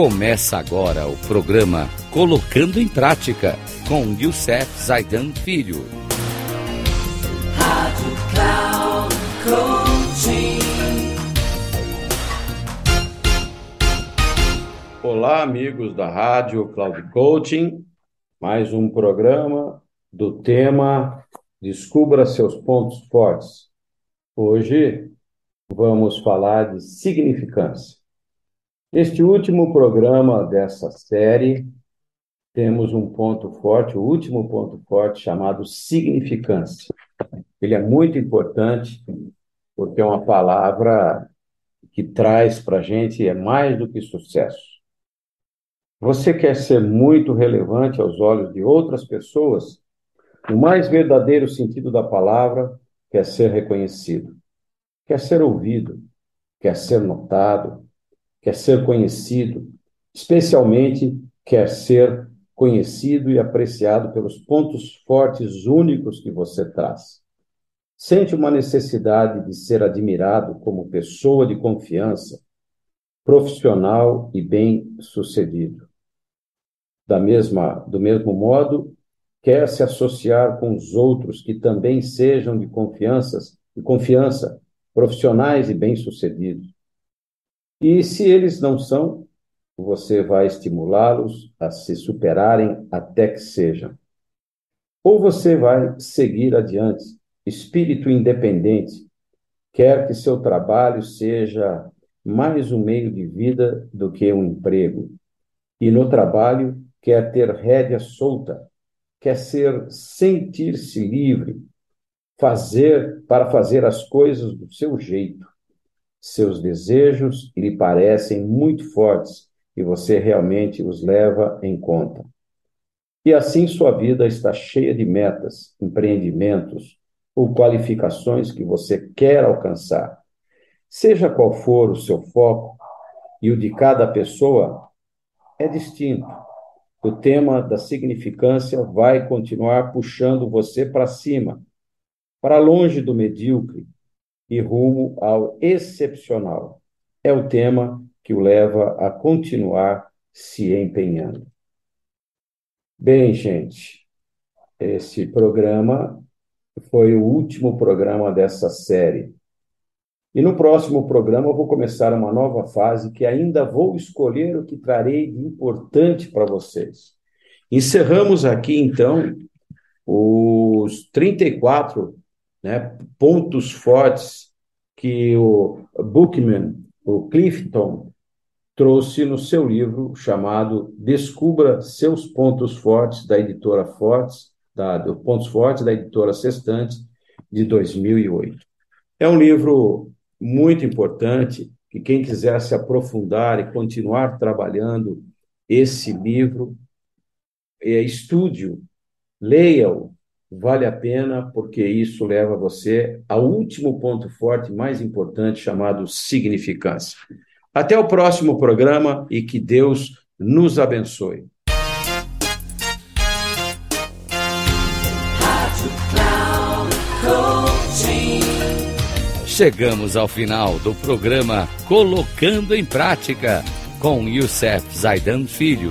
Começa agora o programa Colocando em Prática com Youssef Zaidan Filho. Rádio Cloud Coaching. Olá, amigos da Rádio Cloud Coaching. Mais um programa do tema Descubra seus pontos fortes. Hoje vamos falar de significância. Neste último programa dessa série, temos um ponto forte, o último ponto forte, chamado significância. Ele é muito importante, porque é uma palavra que traz para a gente é mais do que sucesso. Você quer ser muito relevante aos olhos de outras pessoas? O mais verdadeiro sentido da palavra quer ser reconhecido, quer ser ouvido, quer ser notado, quer ser conhecido, especialmente quer ser conhecido e apreciado pelos pontos fortes únicos que você traz. Sente uma necessidade de ser admirado como pessoa de confiança, profissional e bem-sucedido. Da mesma, do mesmo modo, quer se associar com os outros que também sejam de confianças, de confiança, profissionais e bem-sucedidos. E se eles não são, você vai estimulá-los a se superarem até que sejam. Ou você vai seguir adiante, espírito independente, quer que seu trabalho seja mais um meio de vida do que um emprego. E no trabalho quer ter rédea solta, quer ser sentir-se livre, fazer para fazer as coisas do seu jeito seus desejos lhe parecem muito fortes e você realmente os leva em conta. E assim sua vida está cheia de metas, empreendimentos ou qualificações que você quer alcançar. Seja qual for o seu foco e o de cada pessoa, é distinto. O tema da significância vai continuar puxando você para cima, para longe do medíocre, e rumo ao excepcional. É o tema que o leva a continuar se empenhando. Bem, gente, esse programa foi o último programa dessa série. E no próximo programa eu vou começar uma nova fase que ainda vou escolher o que trarei de importante para vocês. Encerramos aqui, então, os 34 né, pontos fortes que o Bookman, o Clifton, trouxe no seu livro chamado Descubra seus pontos fortes da editora Fortes, da, Pontos Fortes da editora Sextante de 2008. É um livro muito importante que quem quiser se aprofundar e continuar trabalhando esse livro, é, estude-o, leia-o, vale a pena, porque isso leva você ao último ponto forte, mais importante, chamado significância. Até o próximo programa e que Deus nos abençoe. Chegamos ao final do programa Colocando em Prática com Youssef Zaidan Filho.